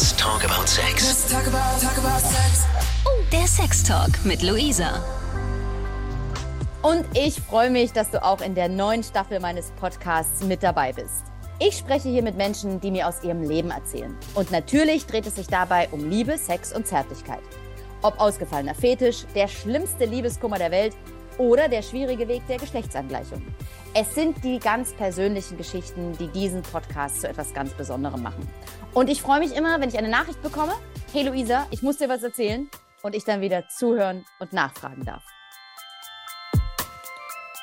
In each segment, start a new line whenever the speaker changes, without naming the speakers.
Let's talk about sex.
Let's talk about, talk about sex.
Oh, der Sex Talk mit Luisa.
Und ich freue mich, dass du auch in der neuen Staffel meines Podcasts mit dabei bist. Ich spreche hier mit Menschen, die mir aus ihrem Leben erzählen. Und natürlich dreht es sich dabei um Liebe, Sex und Zärtlichkeit. Ob ausgefallener Fetisch, der schlimmste Liebeskummer der Welt oder der schwierige Weg der Geschlechtsangleichung. Es sind die ganz persönlichen Geschichten, die diesen Podcast zu etwas ganz Besonderem machen. Und ich freue mich immer, wenn ich eine Nachricht bekomme. Hey Luisa, ich muss dir was erzählen. Und ich dann wieder zuhören und nachfragen darf.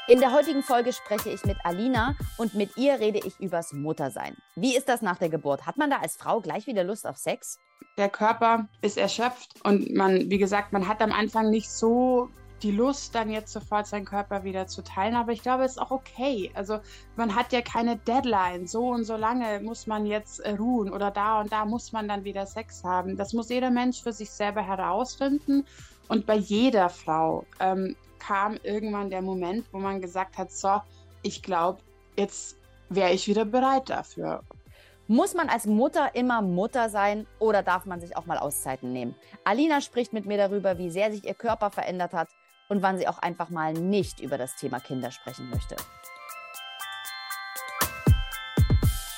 In der heutigen Folge spreche ich mit Alina und mit ihr rede ich übers Muttersein. Wie ist das nach der Geburt? Hat man da als Frau gleich wieder Lust auf Sex?
Der Körper ist erschöpft und man, wie gesagt, man hat am Anfang nicht so die Lust, dann jetzt sofort seinen Körper wieder zu teilen. Aber ich glaube, es ist auch okay. Also man hat ja keine Deadline. So und so lange muss man jetzt äh, ruhen oder da und da muss man dann wieder Sex haben. Das muss jeder Mensch für sich selber herausfinden. Und bei jeder Frau ähm, kam irgendwann der Moment, wo man gesagt hat, so, ich glaube, jetzt wäre ich wieder bereit dafür.
Muss man als Mutter immer Mutter sein oder darf man sich auch mal Auszeiten nehmen? Alina spricht mit mir darüber, wie sehr sich ihr Körper verändert hat und wann sie auch einfach mal nicht über das Thema Kinder sprechen möchte.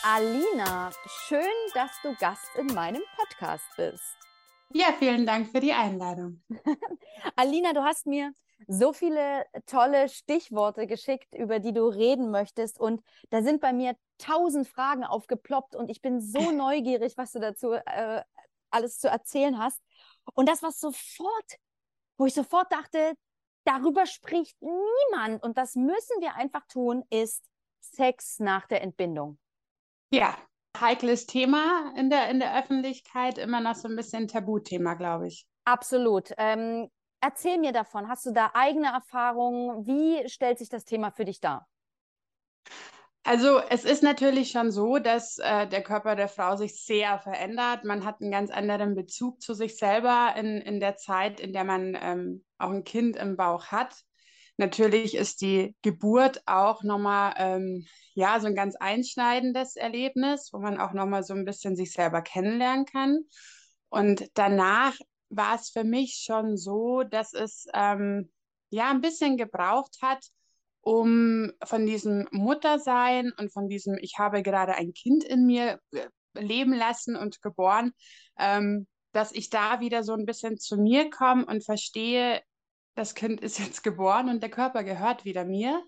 Alina, schön, dass du Gast in meinem Podcast bist.
Ja, vielen Dank für die Einladung.
Alina, du hast mir so viele tolle Stichworte geschickt, über die du reden möchtest. Und da sind bei mir tausend Fragen aufgeploppt und ich bin so neugierig, was du dazu äh, alles zu erzählen hast. Und das, was sofort, wo ich sofort dachte, darüber spricht niemand und das müssen wir einfach tun, ist Sex nach der Entbindung.
Ja, heikles Thema in der, in der Öffentlichkeit, immer noch so ein bisschen Tabuthema, glaube ich.
Absolut. Ähm, erzähl mir davon. Hast du da eigene Erfahrungen? Wie stellt sich das Thema für dich dar?
Also es ist natürlich schon so, dass äh, der Körper der Frau sich sehr verändert. Man hat einen ganz anderen Bezug zu sich selber in, in der Zeit, in der man ähm, auch ein Kind im Bauch hat. Natürlich ist die Geburt auch nochmal ähm, ja, so ein ganz einschneidendes Erlebnis, wo man auch nochmal so ein bisschen sich selber kennenlernen kann. Und danach war es für mich schon so, dass es ähm, ja ein bisschen gebraucht hat, um von diesem Muttersein und von diesem, ich habe gerade ein Kind in mir äh, leben lassen und geboren, ähm, dass ich da wieder so ein bisschen zu mir komme und verstehe, das Kind ist jetzt geboren und der Körper gehört wieder mir.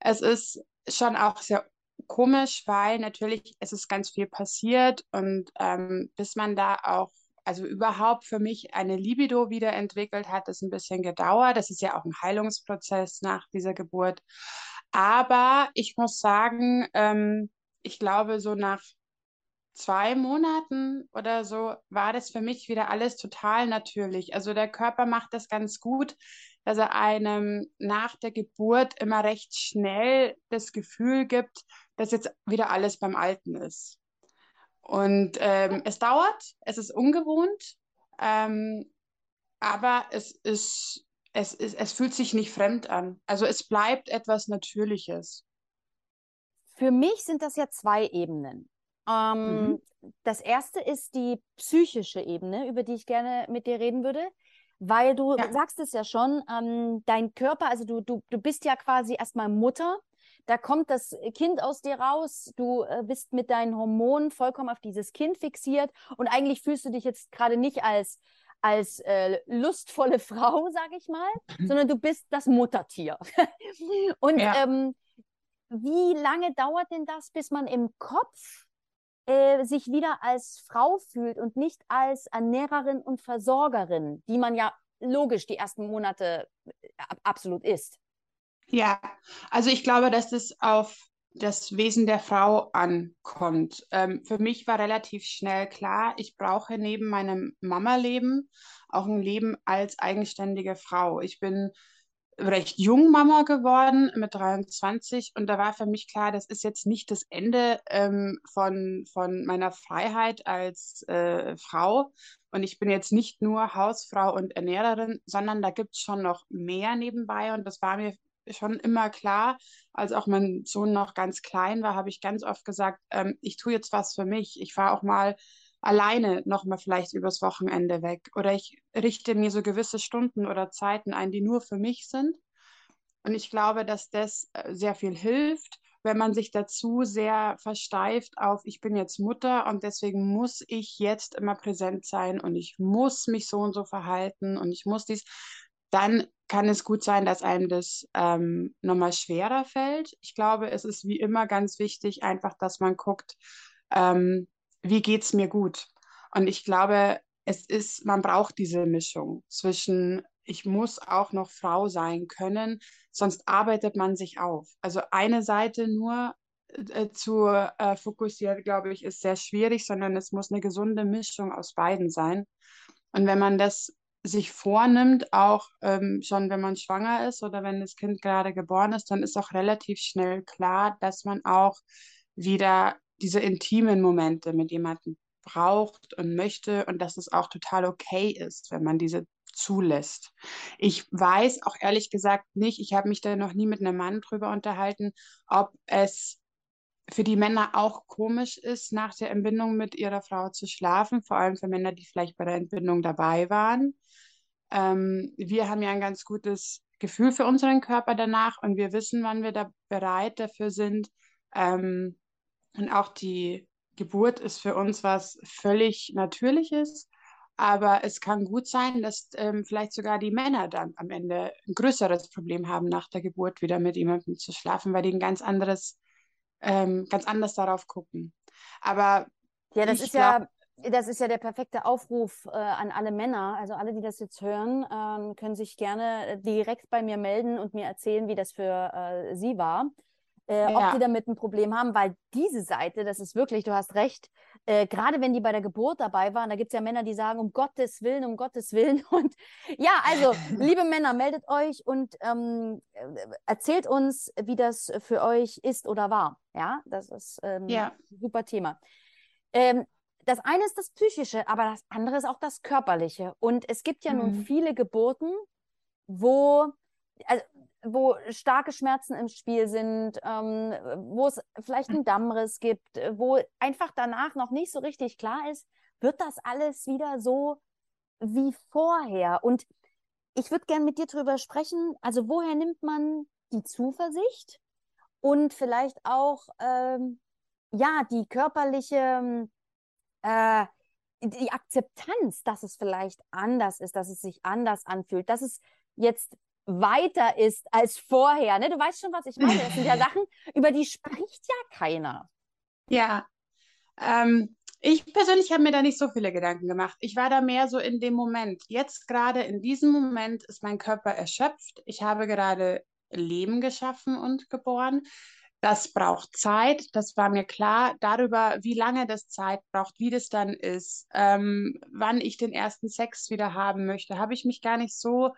Es ist schon auch sehr komisch, weil natürlich es ist ganz viel passiert und ähm, bis man da auch also überhaupt für mich eine Libido wiederentwickelt hat, ist ein bisschen gedauert. Das ist ja auch ein Heilungsprozess nach dieser Geburt. Aber ich muss sagen, ähm, ich glaube, so nach zwei Monaten oder so war das für mich wieder alles total natürlich. Also der Körper macht das ganz gut, dass er einem nach der Geburt immer recht schnell das Gefühl gibt, dass jetzt wieder alles beim Alten ist. Und ähm, es dauert, es ist ungewohnt, ähm, aber es ist, es ist, es fühlt sich nicht fremd an. Also es bleibt etwas Natürliches.
Für mich sind das ja zwei Ebenen. Ähm, mhm. Das erste ist die psychische Ebene, über die ich gerne mit dir reden würde. Weil du ja. sagst es ja schon, ähm, dein Körper, also du, du, du bist ja quasi erstmal Mutter da kommt das Kind aus dir raus, du äh, bist mit deinen Hormonen vollkommen auf dieses Kind fixiert und eigentlich fühlst du dich jetzt gerade nicht als als äh, lustvolle Frau, sage ich mal, mhm. sondern du bist das Muttertier. und ja. ähm, wie lange dauert denn das, bis man im Kopf äh, sich wieder als Frau fühlt und nicht als Ernährerin und Versorgerin, die man ja logisch die ersten Monate äh, absolut ist?
Ja, also ich glaube, dass es auf das Wesen der Frau ankommt. Ähm, für mich war relativ schnell klar, ich brauche neben meinem Mama-Leben auch ein Leben als eigenständige Frau. Ich bin recht jung Mama geworden mit 23 und da war für mich klar, das ist jetzt nicht das Ende ähm, von, von meiner Freiheit als äh, Frau. Und ich bin jetzt nicht nur Hausfrau und Ernährerin, sondern da gibt es schon noch mehr nebenbei. Und das war mir schon immer klar, als auch mein Sohn noch ganz klein war, habe ich ganz oft gesagt, ähm, ich tue jetzt was für mich. Ich fahre auch mal alleine nochmal vielleicht übers Wochenende weg oder ich richte mir so gewisse Stunden oder Zeiten ein, die nur für mich sind. Und ich glaube, dass das äh, sehr viel hilft, wenn man sich dazu sehr versteift auf, ich bin jetzt Mutter und deswegen muss ich jetzt immer präsent sein und ich muss mich so und so verhalten und ich muss dies, dann kann es gut sein, dass einem das ähm, nochmal schwerer fällt. Ich glaube, es ist wie immer ganz wichtig, einfach, dass man guckt, ähm, wie geht es mir gut. Und ich glaube, es ist, man braucht diese Mischung zwischen, ich muss auch noch Frau sein können, sonst arbeitet man sich auf. Also eine Seite nur äh, zu äh, fokussieren, glaube ich, ist sehr schwierig, sondern es muss eine gesunde Mischung aus beiden sein. Und wenn man das sich vornimmt, auch ähm, schon wenn man schwanger ist oder wenn das Kind gerade geboren ist, dann ist auch relativ schnell klar, dass man auch wieder diese intimen Momente mit jemandem braucht und möchte und dass es auch total okay ist, wenn man diese zulässt. Ich weiß auch ehrlich gesagt nicht, ich habe mich da noch nie mit einem Mann drüber unterhalten, ob es für die Männer auch komisch ist, nach der Entbindung mit ihrer Frau zu schlafen, vor allem für Männer, die vielleicht bei der Entbindung dabei waren. Ähm, wir haben ja ein ganz gutes Gefühl für unseren Körper danach und wir wissen, wann wir da bereit dafür sind. Ähm, und auch die Geburt ist für uns was völlig Natürliches. Aber es kann gut sein, dass ähm, vielleicht sogar die Männer dann am Ende ein größeres Problem haben, nach der Geburt wieder mit jemandem zu schlafen, weil die ein ganz anderes, ähm, ganz anders darauf gucken. Aber
ja, das ist glaub, ja, das ist ja der perfekte Aufruf äh, an alle Männer. Also alle, die das jetzt hören, ähm, können sich gerne direkt bei mir melden und mir erzählen, wie das für äh, sie war äh, ja. ob die damit ein Problem haben, weil diese Seite, das ist wirklich, du hast recht, äh, gerade wenn die bei der Geburt dabei waren, da gibt es ja Männer, die sagen, um Gottes Willen, um Gottes Willen. Und ja, also, liebe Männer, meldet euch und ähm, erzählt uns, wie das für euch ist oder war. Ja, das ist ähm, ja. ein super Thema. Ähm, das eine ist das Psychische, aber das andere ist auch das Körperliche. Und es gibt ja mhm. nun viele Geburten, wo, also wo starke Schmerzen im Spiel sind, ähm, wo es vielleicht einen Dammriss gibt, wo einfach danach noch nicht so richtig klar ist, wird das alles wieder so wie vorher? Und ich würde gerne mit dir darüber sprechen, also woher nimmt man die Zuversicht und vielleicht auch ähm, ja die körperliche äh, die Akzeptanz, dass es vielleicht anders ist, dass es sich anders anfühlt, dass es jetzt weiter ist als vorher. Ne? Du weißt schon, was ich meine. Das sind ja Sachen, über die spricht ja keiner.
Ja. Ähm, ich persönlich habe mir da nicht so viele Gedanken gemacht. Ich war da mehr so in dem Moment. Jetzt gerade in diesem Moment ist mein Körper erschöpft. Ich habe gerade Leben geschaffen und geboren. Das braucht Zeit, das war mir klar. Darüber, wie lange das Zeit braucht, wie das dann ist, ähm, wann ich den ersten Sex wieder haben möchte, habe ich mich gar nicht so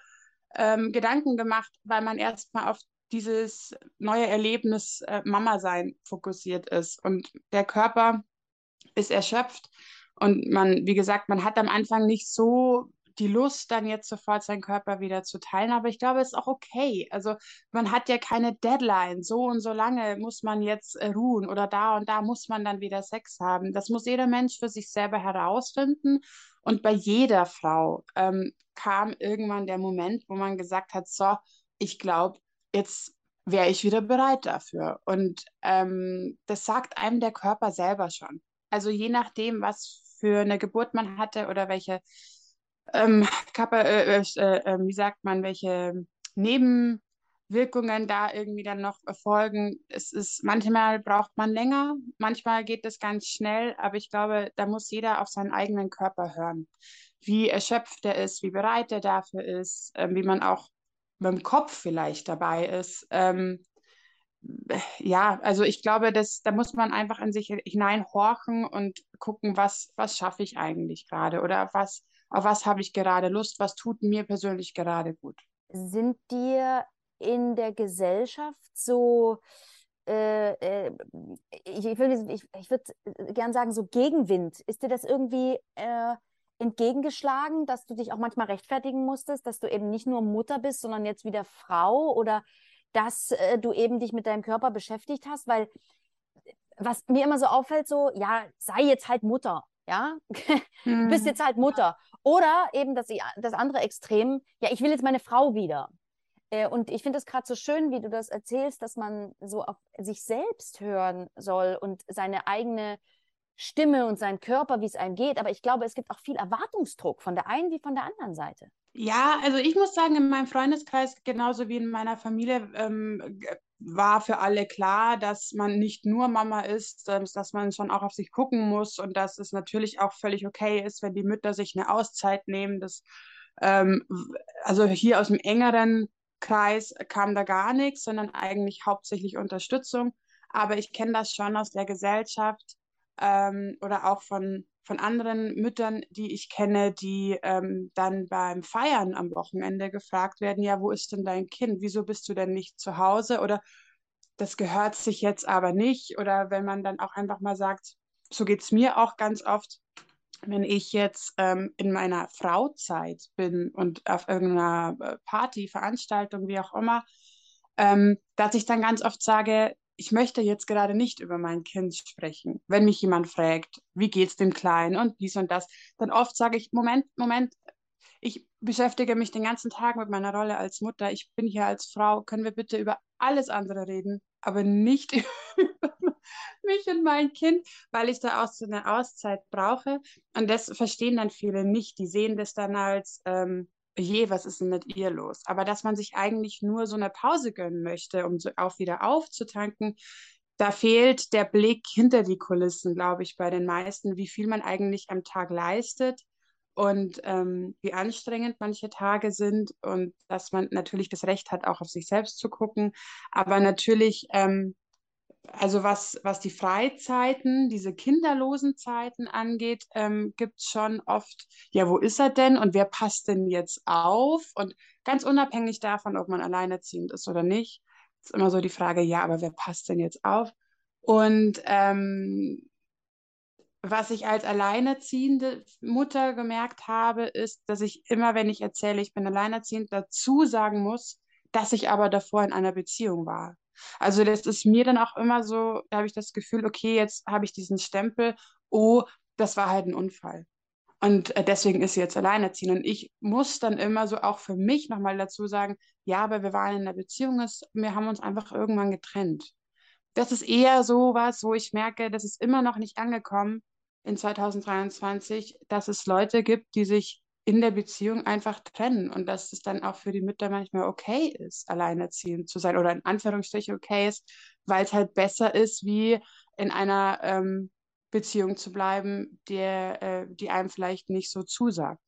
ähm, Gedanken gemacht, weil man erstmal auf dieses neue Erlebnis äh, Mama sein fokussiert ist. Und der Körper ist erschöpft. Und man, wie gesagt, man hat am Anfang nicht so die Lust, dann jetzt sofort seinen Körper wieder zu teilen. Aber ich glaube, es ist auch okay. Also man hat ja keine Deadline. So und so lange muss man jetzt äh, ruhen oder da und da muss man dann wieder Sex haben. Das muss jeder Mensch für sich selber herausfinden. Und bei jeder Frau ähm, kam irgendwann der Moment, wo man gesagt hat, so, ich glaube, jetzt wäre ich wieder bereit dafür. Und ähm, das sagt einem der Körper selber schon. Also je nachdem, was für eine Geburt man hatte oder welche ähm, Körper, äh, äh, äh, ähm, wie sagt man, welche Nebenwirkungen da irgendwie dann noch erfolgen. Es ist, manchmal braucht man länger, manchmal geht es ganz schnell, aber ich glaube, da muss jeder auf seinen eigenen Körper hören wie erschöpft er ist, wie bereit er dafür ist, äh, wie man auch mit dem Kopf vielleicht dabei ist. Ähm, ja, also ich glaube, dass, da muss man einfach in sich hineinhorchen und gucken, was, was schaffe ich eigentlich gerade oder was, auf was habe ich gerade Lust, was tut mir persönlich gerade gut.
Sind dir in der Gesellschaft so, äh, äh, ich, ich, ich, ich würde gern sagen, so Gegenwind, ist dir das irgendwie äh, entgegengeschlagen, dass du dich auch manchmal rechtfertigen musstest, dass du eben nicht nur Mutter bist, sondern jetzt wieder Frau oder dass äh, du eben dich mit deinem Körper beschäftigt hast? Weil was mir immer so auffällt, so, ja, sei jetzt halt Mutter. Ja, du bist
Mhm.
jetzt halt Mutter. Oder eben das, das andere Extrem, ja, ich will jetzt meine Frau wieder. Äh, Und ich finde es gerade so schön, wie du das erzählst, dass man so auf sich selbst hören soll und seine eigene Stimme und seinen Körper, wie es einem geht. Aber ich glaube, es gibt auch viel Erwartungsdruck von der einen wie von der anderen Seite.
Ja, also ich muss sagen, in meinem Freundeskreis, genauso wie in meiner Familie, ähm, war für alle klar, dass man nicht nur Mama ist, dass man schon auch auf sich gucken muss und dass es natürlich auch völlig okay ist, wenn die Mütter sich eine Auszeit nehmen. Das, ähm, also hier aus dem engeren Kreis kam da gar nichts, sondern eigentlich hauptsächlich Unterstützung. Aber ich kenne das schon aus der Gesellschaft ähm, oder auch von, von anderen Müttern, die ich kenne, die ähm, dann beim Feiern am Wochenende gefragt werden, ja, wo ist denn dein Kind? Wieso bist du denn nicht zu Hause? Oder das gehört sich jetzt aber nicht. Oder wenn man dann auch einfach mal sagt, so geht es mir auch ganz oft, wenn ich jetzt ähm, in meiner Frauzeit bin und auf irgendeiner äh, Party, Veranstaltung, wie auch immer, ähm, dass ich dann ganz oft sage, ich möchte jetzt gerade nicht über mein Kind sprechen. Wenn mich jemand fragt, wie geht's dem Kleinen und dies und das, dann oft sage ich, Moment, Moment, ich beschäftige mich den ganzen Tag mit meiner Rolle als Mutter. Ich bin hier als Frau. Können wir bitte über alles andere reden, aber nicht über mich und mein Kind, weil ich da auch so eine Auszeit brauche. Und das verstehen dann viele nicht. Die sehen das dann als, ähm, je, was ist denn mit ihr los? Aber dass man sich eigentlich nur so eine Pause gönnen möchte, um so auch wieder aufzutanken, da fehlt der Blick hinter die Kulissen, glaube ich, bei den meisten, wie viel man eigentlich am Tag leistet und ähm, wie anstrengend manche Tage sind und dass man natürlich das Recht hat, auch auf sich selbst zu gucken. Aber natürlich, ähm, also was, was die Freizeiten, diese kinderlosen Zeiten angeht, ähm, gibt es schon oft, ja, wo ist er denn und wer passt denn jetzt auf? Und ganz unabhängig davon, ob man alleinerziehend ist oder nicht, ist immer so die Frage, ja, aber wer passt denn jetzt auf? Und ähm, was ich als alleinerziehende Mutter gemerkt habe, ist, dass ich immer, wenn ich erzähle, ich bin alleinerziehend, dazu sagen muss, dass ich aber davor in einer Beziehung war. Also das ist mir dann auch immer so, da habe ich das Gefühl, okay, jetzt habe ich diesen Stempel, oh, das war halt ein Unfall. Und äh, deswegen ist sie jetzt alleinerziehend. Und ich muss dann immer so auch für mich nochmal dazu sagen, ja, aber wir waren in einer Beziehung, wir haben uns einfach irgendwann getrennt. Das ist eher so was, wo ich merke, das ist immer noch nicht angekommen in 2023, dass es Leute gibt, die sich in der Beziehung einfach trennen und dass es dann auch für die Mütter manchmal okay ist, alleinerziehend zu sein oder in Anführungsstrichen okay ist, weil es halt besser ist, wie in einer ähm, Beziehung zu bleiben, der, äh, die einem vielleicht nicht so zusagt.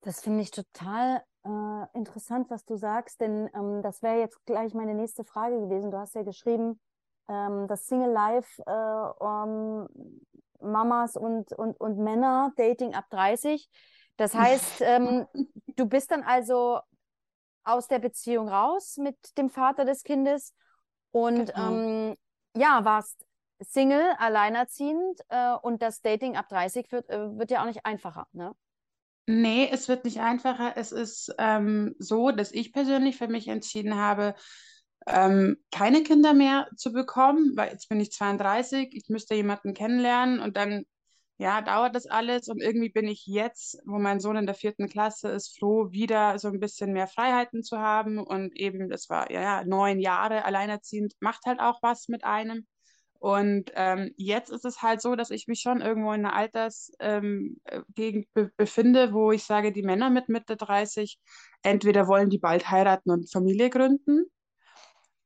Das finde ich total äh, interessant, was du sagst, denn ähm, das wäre jetzt gleich meine nächste Frage gewesen. Du hast ja geschrieben, ähm, das Single Life äh, um, Mamas und, und, und Männer, Dating ab 30. Das heißt, ähm, du bist dann also aus der Beziehung raus mit dem Vater des Kindes und
Genau.
ähm, ja, warst Single, alleinerziehend äh, und das Dating ab 30 wird, äh, wird ja auch nicht einfacher, ne?
Nee, es wird nicht einfacher. Es ist ähm, so, dass ich persönlich für mich entschieden habe, ähm, keine Kinder mehr zu bekommen, weil jetzt bin ich 32, ich müsste jemanden kennenlernen und dann, ja, dauert das alles und irgendwie bin ich jetzt, wo mein Sohn in der vierten Klasse ist, froh, wieder so ein bisschen mehr Freiheiten zu haben und eben, das war, ja, neun Jahre alleinerziehend, macht halt auch was mit einem. Und ähm, jetzt ist es halt so, dass ich mich schon irgendwo in einer Altersgegend ähm, äh, be befinde, wo ich sage, die Männer mit Mitte 30, entweder wollen die bald heiraten und Familie gründen,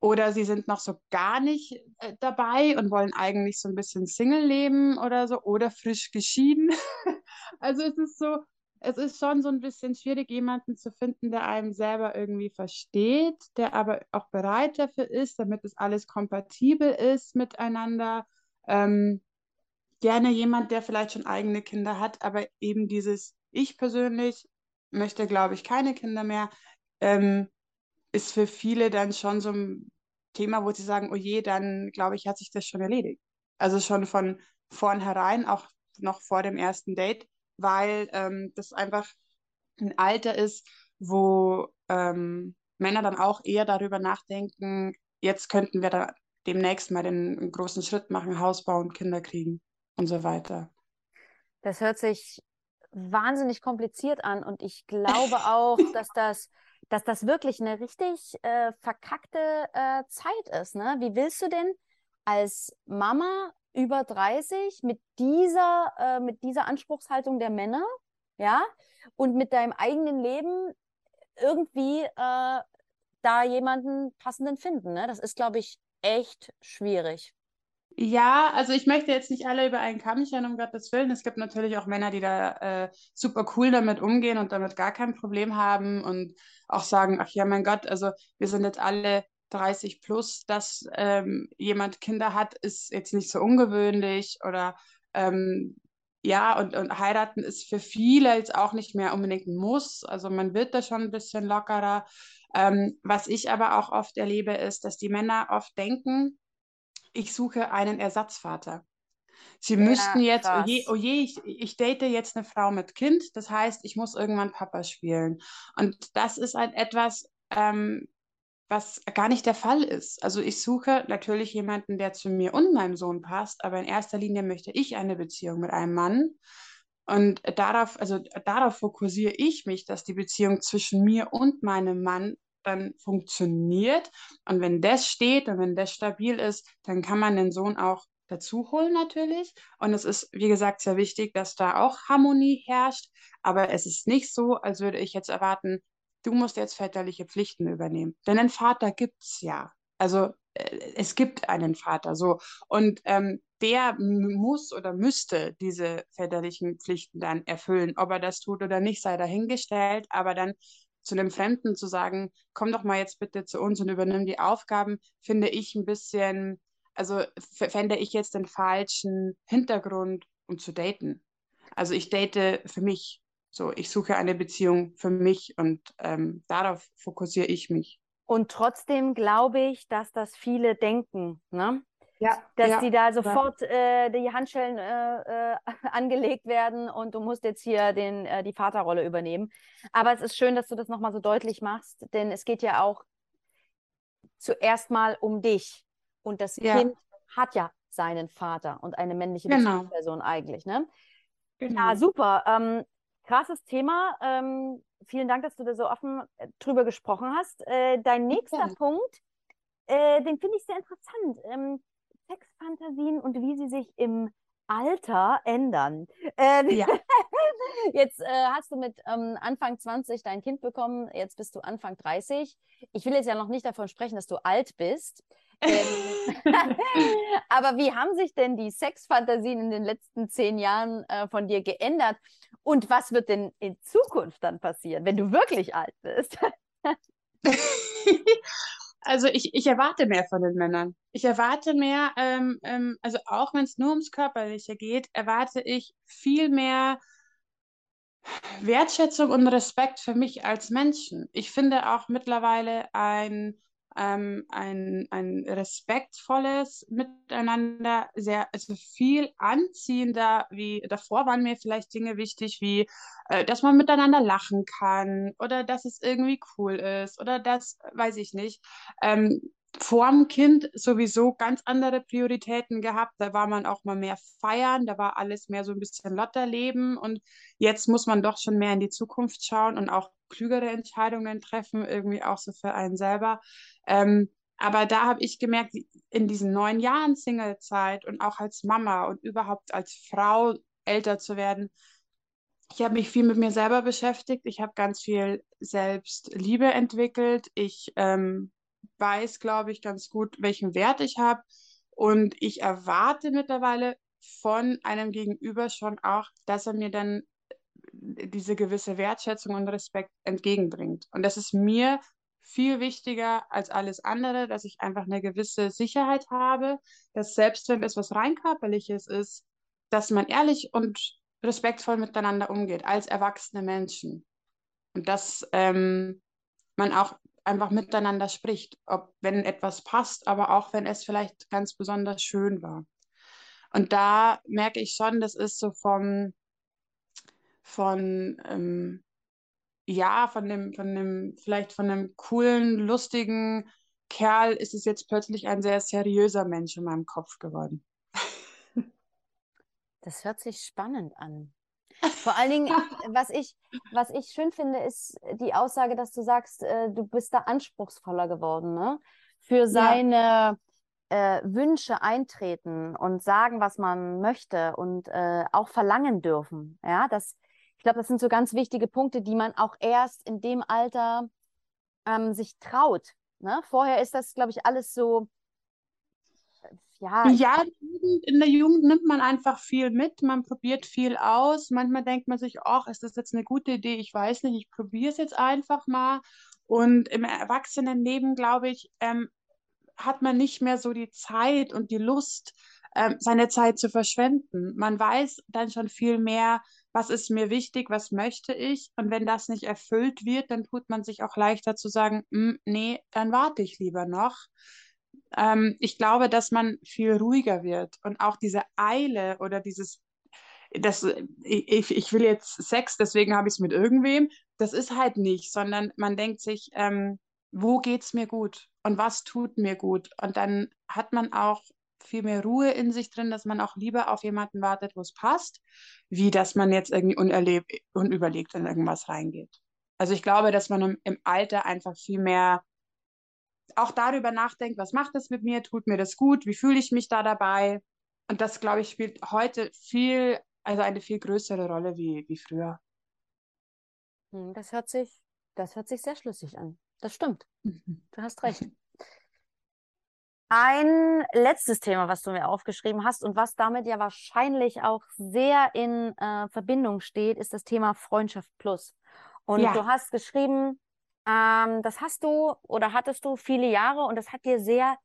oder sie sind noch so gar nicht äh, dabei und wollen eigentlich so ein bisschen Single leben oder so, oder frisch geschieden. Also es ist so, es ist schon so ein bisschen schwierig, jemanden zu finden, der einem selber irgendwie versteht, der aber auch bereit dafür ist, damit es alles kompatibel ist miteinander. Ähm, gerne jemand, der vielleicht schon eigene Kinder hat, aber eben dieses, ich persönlich möchte, glaube ich, keine Kinder mehr, ähm, ist für viele dann schon so ein Thema, wo sie sagen, oh je, dann glaube ich, hat sich das schon erledigt. Also schon von vornherein, auch noch vor dem ersten Date, weil ähm, das einfach ein Alter ist, wo ähm, Männer dann auch eher darüber nachdenken, jetzt könnten wir da demnächst mal den großen Schritt machen, Haus bauen, Kinder kriegen und so weiter.
Das hört sich wahnsinnig kompliziert an und ich glaube auch, dass das, dass das wirklich eine richtig äh, verkackte äh, Zeit ist. Ne? Wie willst du denn als Mama über 30 mit dieser, äh, mit dieser Anspruchshaltung der Männer, ja, und mit deinem eigenen Leben irgendwie äh, da jemanden passenden finden. Ne? Das ist, glaube ich, echt schwierig.
Ja, also ich möchte jetzt nicht alle über einen Kamm scheren, um Gottes Willen. Es gibt natürlich auch Männer, die da äh, super cool damit umgehen und damit gar kein Problem haben und auch sagen, ach ja, mein Gott, also wir sind jetzt alle 30 plus, dass ähm, jemand Kinder hat, ist jetzt nicht so ungewöhnlich oder ähm, ja, und, und heiraten ist für viele jetzt auch nicht mehr unbedingt ein Muss. Also man wird da schon ein bisschen lockerer. Ähm, was ich aber auch oft erlebe, ist, dass die Männer oft denken, ich suche einen Ersatzvater. Sie ja, müssten jetzt, krass. oh je, oh je ich, ich date jetzt eine Frau mit Kind, das heißt, ich muss irgendwann Papa spielen. Und das ist halt etwas, ähm, was gar nicht der Fall ist. Also ich suche natürlich jemanden, der zu mir und meinem Sohn passt, aber in erster Linie möchte ich eine Beziehung mit einem Mann. Und darauf, also darauf fokussiere ich mich, dass die Beziehung zwischen mir und meinem Mann dann funktioniert. Und wenn das steht und wenn das stabil ist, dann kann man den Sohn auch dazu holen natürlich. Und es ist, wie gesagt, sehr wichtig, dass da auch Harmonie herrscht. Aber es ist nicht so, als würde ich jetzt erwarten, du musst jetzt väterliche Pflichten übernehmen. Denn einen Vater gibt es ja. Also äh, es gibt einen Vater so. Und ähm, der muss oder müsste diese väterlichen Pflichten dann erfüllen. Ob er das tut oder nicht, sei dahingestellt. Aber dann zu einem Fremden zu sagen, komm doch mal jetzt bitte zu uns und übernimm die Aufgaben, finde ich ein bisschen, also fände ich jetzt den falschen Hintergrund, um zu daten. Also ich date für mich. So, ich suche eine Beziehung für mich und ähm, darauf fokussiere ich mich.
Und trotzdem glaube ich, dass das viele denken, ne?
Ja,
dass
ja,
die da sofort ja. äh, die Handschellen äh, äh, angelegt werden und du musst jetzt hier den, äh, die Vaterrolle übernehmen. Aber es ist schön, dass du das nochmal so deutlich machst, denn es geht ja auch zuerst mal um dich. Und das ja. Kind hat ja seinen Vater und eine männliche genau. Bezugsperson eigentlich. Ne? Genau. Ja, super. Ähm, krasses Thema. Ähm, vielen Dank, dass du da so offen äh, drüber gesprochen hast. Äh, dein nächster. Punkt, den finde ich sehr interessant. Ähm, Sexfantasien und wie sie sich im Alter ändern. Ähm, ja. jetzt äh, hast du mit ähm, Anfang 20 dein Kind bekommen, jetzt bist du Anfang 30. Ich will jetzt ja noch nicht davon sprechen, dass du alt bist. Ähm, aber wie haben sich denn die Sexfantasien in den letzten zehn Jahren äh, von dir geändert? Und was wird denn in Zukunft dann passieren, wenn du wirklich alt bist?
also ich, ich erwarte mehr von den Männern. Ich erwarte mehr, ähm, ähm, also auch wenn es nur ums Körperliche geht, erwarte ich viel mehr Wertschätzung und Respekt für mich als Menschen. Ich finde auch mittlerweile ein ähm, ein, ein respektvolles Miteinander, sehr, also viel anziehender wie davor waren mir vielleicht Dinge wichtig, wie äh, dass man miteinander lachen kann oder dass es irgendwie cool ist oder das, weiß ich nicht. Ähm, vorm Kind sowieso ganz andere Prioritäten gehabt. Da war man auch mal mehr feiern, da war alles mehr so ein bisschen Lotterleben und jetzt muss man doch schon mehr in die Zukunft schauen und auch klügere Entscheidungen treffen, irgendwie auch so für einen selber. Ähm, aber da habe ich gemerkt, in diesen neun Jahren Singlezeit und auch als Mama und überhaupt als Frau älter zu werden, ich habe mich viel mit mir selber beschäftigt. Ich habe ganz viel Selbstliebe entwickelt. Ich ähm, weiß, glaube ich, ganz gut, welchen Wert ich habe. Und ich erwarte mittlerweile von einem Gegenüber schon auch, dass er mir dann diese gewisse Wertschätzung und Respekt entgegenbringt. Und das ist mir viel wichtiger als alles andere, dass ich einfach eine gewisse Sicherheit habe, dass selbst wenn es was rein körperliches ist, dass man ehrlich und respektvoll miteinander umgeht als erwachsene Menschen. Und dass ähm, man auch einfach miteinander spricht, ob wenn etwas passt, aber auch wenn es vielleicht ganz besonders schön war. Und da merke ich schon, das ist so vom, von, ähm, ja, von dem, von dem, vielleicht von einem coolen, lustigen Kerl ist es jetzt plötzlich ein sehr seriöser Mensch in meinem Kopf geworden.
Das hört sich spannend an. Vor allen Dingen, was ich, was ich schön finde, ist die Aussage, dass du sagst, äh, du bist da anspruchsvoller geworden, ne? Für seine ja. äh, Wünsche eintreten und sagen, was man möchte und äh, auch verlangen dürfen. Ja, das, ich glaube, das sind so ganz wichtige Punkte, die man auch erst in dem Alter ähm, sich traut. Ne? Vorher ist das, glaube ich, alles so
ja. Ja, in der Jugend nimmt man einfach viel mit, man probiert viel aus. Manchmal denkt man sich, ach, ist das jetzt eine gute Idee? Ich weiß nicht, ich probiere es jetzt einfach mal. Und im Erwachsenenleben, glaube ich, ähm, hat man nicht mehr so die Zeit und die Lust, ähm, seine Zeit zu verschwenden. Man weiß dann schon viel mehr, was ist mir wichtig, was möchte ich. Und wenn das nicht erfüllt wird, dann tut man sich auch leichter zu sagen, hm, nee, dann warte ich lieber noch ähm, ich glaube, dass man viel ruhiger wird und auch diese Eile oder dieses, das, ich, ich will jetzt Sex, deswegen habe ich es mit irgendwem, das ist halt nicht, sondern man denkt sich, ähm, wo es mir gut und was tut mir gut? Und dann hat man auch viel mehr Ruhe in sich drin, dass man auch lieber auf jemanden wartet, wo es passt, wie dass man jetzt irgendwie unerlebt, unüberlegt in irgendwas reingeht. Also ich glaube, dass man im, im Alter einfach viel mehr auch darüber nachdenkt, was macht das mit mir, tut mir das gut, wie fühle ich mich da dabei. Und das, glaube ich, spielt heute viel, also eine viel größere Rolle wie, wie früher.
Hm, das hört sich, das hört sich sehr schlüssig an. Das stimmt. Du hast recht. Ein letztes Thema, was du mir aufgeschrieben hast und was damit ja wahrscheinlich auch sehr in äh, Verbindung steht, ist das Thema Freundschaft Plus. Und ja. du hast geschrieben, ähm, das hast du oder hattest du viele Jahre und das hat dir sehr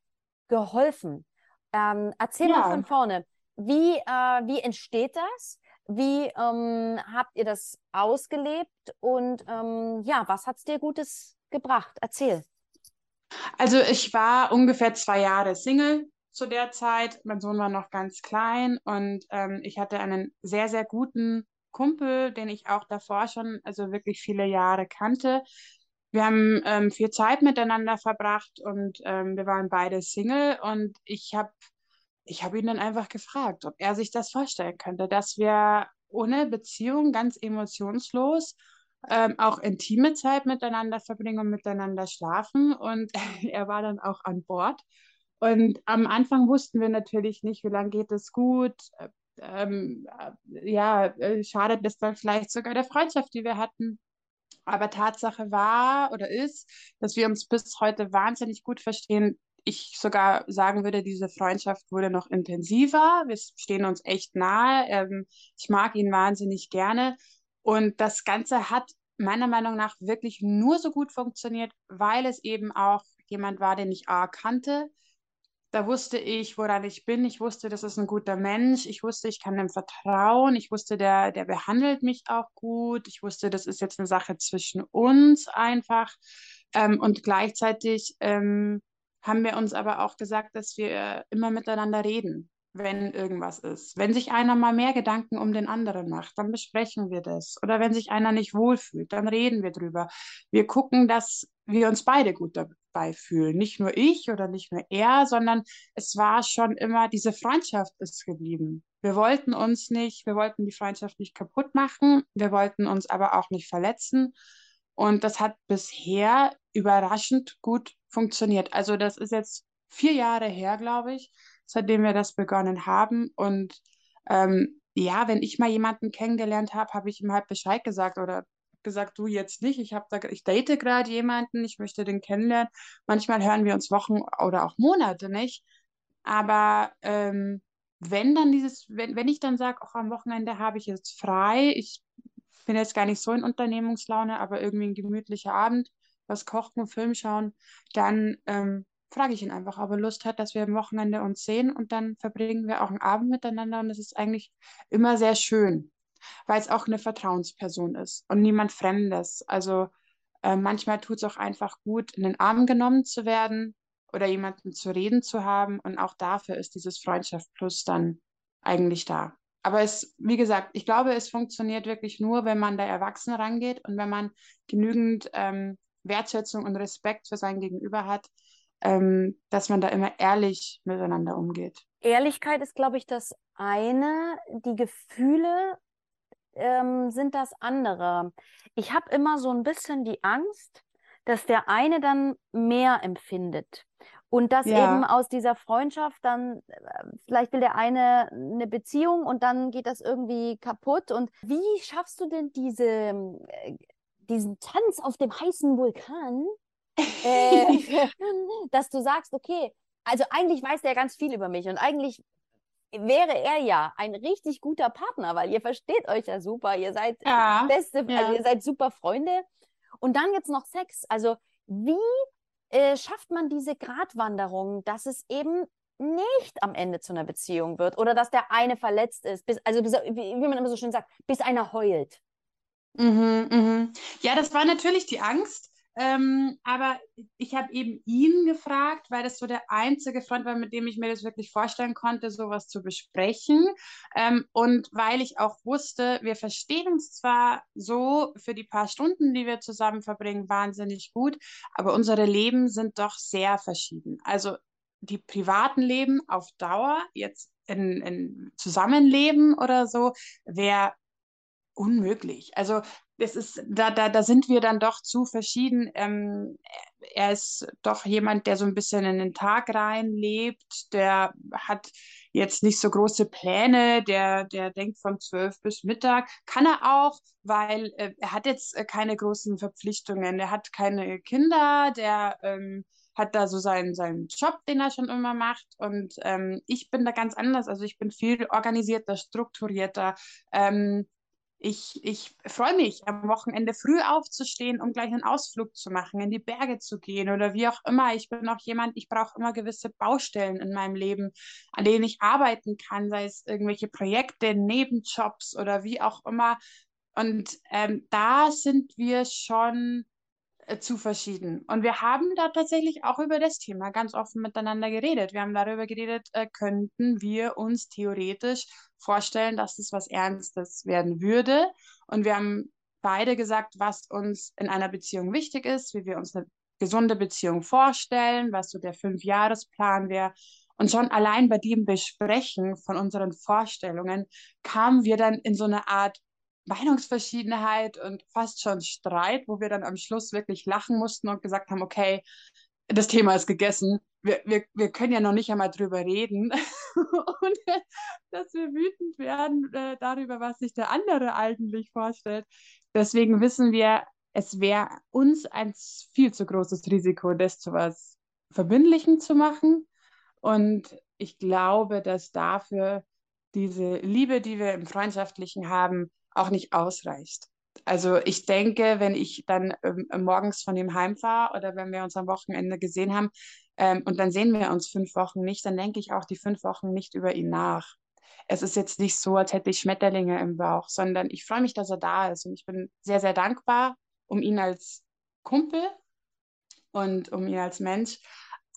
geholfen. Ähm, erzähl ja. mal von vorne. Wie, äh, wie entsteht das? Wie ähm, habt ihr das ausgelebt? Und ähm, ja, was hat es dir Gutes gebracht? Erzähl.
Also ich war ungefähr zwei Jahre Single zu der Zeit. Mein Sohn war noch ganz klein und ähm, ich hatte einen sehr, sehr guten Kumpel, den ich auch davor schon, also wirklich viele Jahre kannte. Wir haben ähm, viel Zeit miteinander verbracht und ähm, wir waren beide Single und ich habe ich hab ihn dann einfach gefragt, ob er sich das vorstellen könnte, dass wir ohne Beziehung ganz emotionslos ähm, auch intime Zeit miteinander verbringen und miteinander schlafen. Und er war dann auch an Bord. Und am Anfang wussten wir natürlich nicht, wie lange geht es gut. Ähm, äh, ja, äh, schadet es dann vielleicht sogar der Freundschaft, die wir hatten. Aber Tatsache war oder ist, dass wir uns bis heute wahnsinnig gut verstehen. Ich sogar sagen würde, diese Freundschaft wurde noch intensiver. Wir stehen uns echt nahe. Ähm, ich mag ihn wahnsinnig gerne. Und das Ganze hat meiner Meinung nach wirklich nur so gut funktioniert, weil es eben auch jemand war, den ich A kannte, da wusste ich, woran ich bin. Ich wusste, das ist ein guter Mensch. Ich wusste, ich kann ihm vertrauen. Ich wusste, der, der behandelt mich auch gut. Ich wusste, das ist jetzt eine Sache zwischen uns einfach. Ähm, und gleichzeitig ähm, haben wir uns aber auch gesagt, dass wir immer miteinander reden wenn irgendwas ist. Wenn sich einer mal mehr Gedanken um den anderen macht, dann besprechen wir das. Oder wenn sich einer nicht wohlfühlt, dann reden wir drüber. Wir gucken, dass wir uns beide gut dabei fühlen. Nicht nur ich oder nicht nur er, sondern es war schon immer, diese Freundschaft ist geblieben. Wir wollten uns nicht, wir wollten die Freundschaft nicht kaputt machen, wir wollten uns aber auch nicht verletzen. Und das hat bisher überraschend gut funktioniert. Also das ist jetzt vier Jahre her, glaube ich seitdem wir das begonnen haben. Und ähm, ja, wenn ich mal jemanden kennengelernt habe, habe ich ihm halt Bescheid gesagt oder gesagt, du jetzt nicht, ich habe da, ich date gerade jemanden, ich möchte den kennenlernen. Manchmal hören wir uns Wochen oder auch Monate nicht. Aber ähm, wenn dann dieses, wenn, wenn ich dann sage, auch am Wochenende habe ich jetzt frei, ich bin jetzt gar nicht so in Unternehmungslaune, aber irgendwie ein gemütlicher Abend, was kochen, Film schauen, dann ähm, frage ich ihn einfach, ob er Lust hat, dass wir am Wochenende uns sehen und dann verbringen wir auch einen Abend miteinander und es ist eigentlich immer sehr schön, weil es auch eine Vertrauensperson ist und niemand Fremdes. Also äh, manchmal tut es auch einfach gut, in den Arm genommen zu werden oder jemanden zu reden zu haben und auch dafür ist dieses Freundschaft Plus dann eigentlich da. Aber es, wie gesagt, ich glaube, es funktioniert wirklich nur, wenn man da erwachsen rangeht und wenn man genügend ähm, Wertschätzung und Respekt für sein Gegenüber hat, ähm, dass man da immer ehrlich miteinander umgeht.
Ehrlichkeit ist, glaube ich, das eine, die Gefühle ähm, sind das andere. Ich habe immer so ein bisschen die Angst, dass der eine dann mehr empfindet. Und dass
Ja.
eben aus dieser Freundschaft dann, äh, vielleicht will der eine eine Beziehung und dann geht das irgendwie kaputt. Und wie schaffst du denn diese, äh, diesen Tanz auf dem heißen Vulkan, äh, dass du sagst, okay, also eigentlich weiß der ganz viel über mich und eigentlich wäre er ja ein richtig guter Partner, weil ihr versteht euch ja super, ihr seid
Ja,
beste, also
ja.
ihr seid super Freunde. Und dann jetzt noch Sex. Also wie äh, schafft man diese Gratwanderung, dass es eben nicht am Ende zu einer Beziehung wird oder dass der eine verletzt ist, bis, also bis, wie, wie man immer so schön sagt, bis einer heult.
Mhm, mhm. Ja, das war natürlich die Angst. Ähm, aber ich habe eben ihn gefragt, weil das so der einzige Freund war, mit dem ich mir das wirklich vorstellen konnte, sowas zu besprechen. Ähm, und weil ich auch wusste, wir verstehen uns zwar so für die paar Stunden, die wir zusammen verbringen, wahnsinnig gut, aber unsere Leben sind doch sehr verschieden. Also die privaten Leben auf Dauer, jetzt in, in Zusammenleben oder so, wäre unmöglich. Also das ist, da, da, da sind wir dann doch zu verschieden. Ähm, er ist doch jemand, der so ein bisschen in den Tag reinlebt, der hat jetzt nicht so große Pläne, der, der denkt von zwölf bis Mittag. Kann er auch, weil äh, er hat jetzt äh, keine großen Verpflichtungen. Er hat keine Kinder, der ähm, hat da so seinen, seinen Job, den er schon immer macht. Und ähm, ich bin da ganz anders. Also ich bin viel organisierter, strukturierter. Ähm, ich, ich freue mich, am Wochenende früh aufzustehen, um gleich einen Ausflug zu machen, in die Berge zu gehen oder wie auch immer. Ich bin auch jemand, ich brauche immer gewisse Baustellen in meinem Leben, an denen ich arbeiten kann, sei es irgendwelche Projekte, Nebenjobs oder wie auch immer. Und ähm, da sind wir schon zu verschieden. Und wir haben da tatsächlich auch über das Thema ganz offen miteinander geredet. Wir haben darüber geredet, äh, könnten wir uns theoretisch vorstellen, dass das was Ernstes werden würde. Und wir haben beide gesagt, was uns in einer Beziehung wichtig ist, wie wir uns eine gesunde Beziehung vorstellen, was so der Fünfjahresplan wäre. Und schon allein bei dem Besprechen von unseren Vorstellungen kamen wir dann in so eine Art Meinungsverschiedenheit und fast schon Streit, wo wir dann am Schluss wirklich lachen mussten und gesagt haben, okay, das Thema ist gegessen. Wir, wir, wir können ja noch nicht einmal drüber reden. und dass wir wütend werden äh, darüber, was sich der andere eigentlich vorstellt. Deswegen wissen wir, es wäre uns ein viel zu großes Risiko, das zu was Verbindlichem zu machen. Und ich glaube, dass dafür diese Liebe, die wir im Freundschaftlichen haben, auch nicht ausreicht. Also ich denke, wenn ich dann ähm, morgens von ihm heimfahre oder wenn wir uns am Wochenende gesehen haben ähm, und dann sehen wir uns fünf Wochen nicht, dann denke ich auch die fünf Wochen nicht über ihn nach. Es ist jetzt nicht so, als hätte ich Schmetterlinge im Bauch, sondern ich freue mich, dass er da ist und ich bin sehr, sehr dankbar um ihn als Kumpel und um ihn als Mensch.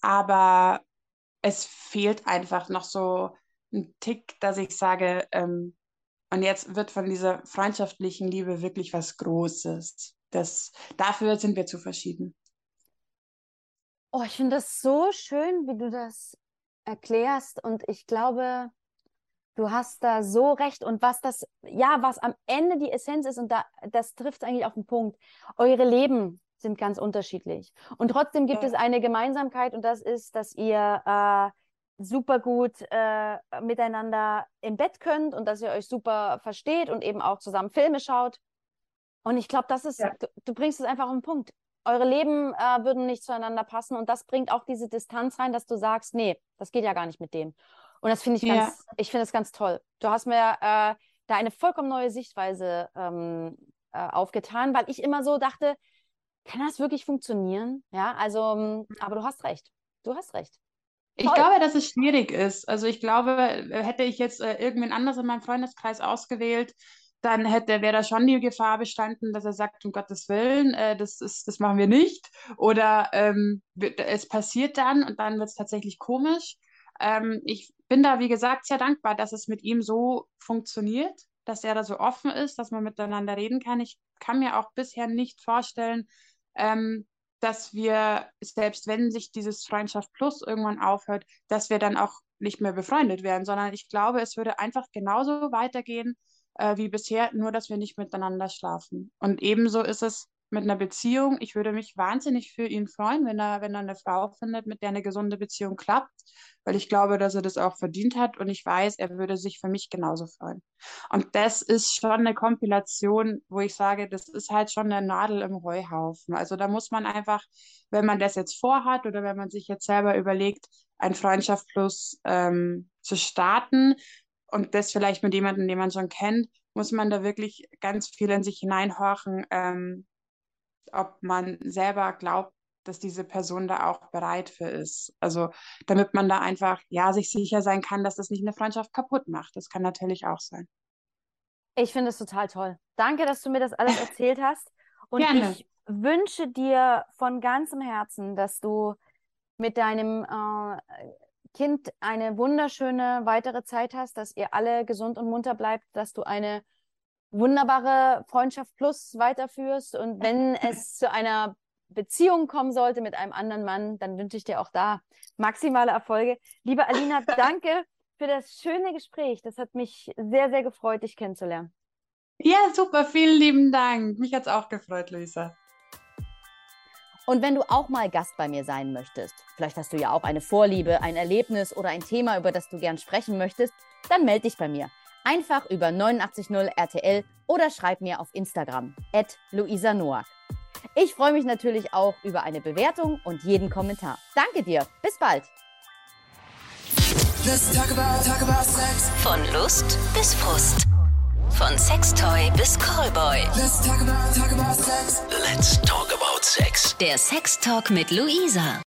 Aber es fehlt einfach noch so ein Tick, dass ich sage, ähm, und jetzt wird von dieser freundschaftlichen Liebe wirklich was Großes. Das, dafür sind wir zu verschieden.
Oh, ich finde das so schön, wie du das erklärst. Und ich glaube, du hast da so recht. Und was das, ja, was am Ende die Essenz ist, und da, das trifft eigentlich auf den Punkt. Eure Leben sind ganz unterschiedlich. Und trotzdem gibt
Ja.
es eine Gemeinsamkeit, und das ist, dass ihr äh, super gut äh, miteinander im Bett könnt und dass ihr euch super versteht und eben auch zusammen Filme schaut. Und ich glaube, das ist,
Ja.
du, du bringst es einfach auf den Punkt. Eure Leben äh, würden nicht zueinander passen und das bringt auch diese Distanz rein, dass du sagst, nee, das geht ja gar nicht mit dem. Und das finde ich
Ja.
ganz, ich finde es ganz toll. Du hast mir äh, da eine vollkommen neue Sichtweise ähm, äh, aufgetan, weil ich immer so dachte, kann das wirklich funktionieren? Ja, also, ähm, aber du hast recht. Du hast recht.
Ich glaube, dass es schwierig ist. Also ich glaube, hätte ich jetzt äh, irgendwen anders in meinem Freundeskreis ausgewählt, dann hätte, wäre da schon die Gefahr bestanden, dass er sagt, um Gottes Willen, äh, das ist, das machen wir nicht. Oder ähm, es passiert dann und dann wird es tatsächlich komisch. Ähm, ich bin da, wie gesagt, sehr dankbar, dass es mit ihm so funktioniert, dass er da so offen ist, dass man miteinander reden kann. Ich kann mir auch bisher nicht vorstellen, ähm, dass wir, selbst wenn sich dieses Freundschaft Plus irgendwann aufhört, dass wir dann auch nicht mehr befreundet wären, sondern ich glaube, es würde einfach genauso weitergehen äh, wie bisher, nur dass wir nicht miteinander schlafen. Und ebenso ist es mit einer Beziehung. Ich würde mich wahnsinnig für ihn freuen, wenn er, wenn er eine Frau findet, mit der eine gesunde Beziehung klappt, weil ich glaube, dass er das auch verdient hat und ich weiß, er würde sich für mich genauso freuen. Und das ist schon eine Kompilation, wo ich sage, das ist halt schon eine Nadel im Heuhaufen. Also da muss man einfach, wenn man das jetzt vorhat oder wenn man sich jetzt selber überlegt, ein Freundschaft plus ähm, zu starten und das vielleicht mit jemandem, den man schon kennt, muss man da wirklich ganz viel in sich hineinhorchen, ähm, ob man selber glaubt, dass diese Person da auch bereit für ist. Also damit man da einfach, ja, sich sicher sein kann, dass das nicht eine Freundschaft kaputt macht. Das kann natürlich auch sein.
Ich finde es total toll. Danke, dass du mir das alles erzählt hast. Und Gerne. ich wünsche dir von ganzem Herzen, dass du mit deinem äh, Kind eine wunderschöne weitere Zeit hast, dass ihr alle gesund und munter bleibt, dass du eine wunderbare Freundschaft plus weiterführst. Und wenn es zu einer Beziehung kommen sollte mit einem anderen Mann, dann wünsche ich dir auch da maximale Erfolge. Liebe Alina, danke für das schöne Gespräch. Das hat mich sehr, sehr gefreut, dich kennenzulernen.
Ja, super. Vielen lieben Dank. Mich hat es auch gefreut, Luisa.
Und wenn du auch mal Gast bei mir sein möchtest, vielleicht hast du ja auch eine Vorliebe, ein Erlebnis oder ein Thema, über das du gern sprechen möchtest, dann melde dich bei mir. Einfach über 890 RTL oder schreib mir auf Instagram at Luisa Noack. Ich freue mich natürlich auch über eine Bewertung und jeden Kommentar. Danke dir. Bis bald.
Talk about, talk about Von Lust bis Frust. Von Sextoy bis Callboy. Let's talk about, talk about sex. Let's talk about sex. Der Sex Talk mit Luisa.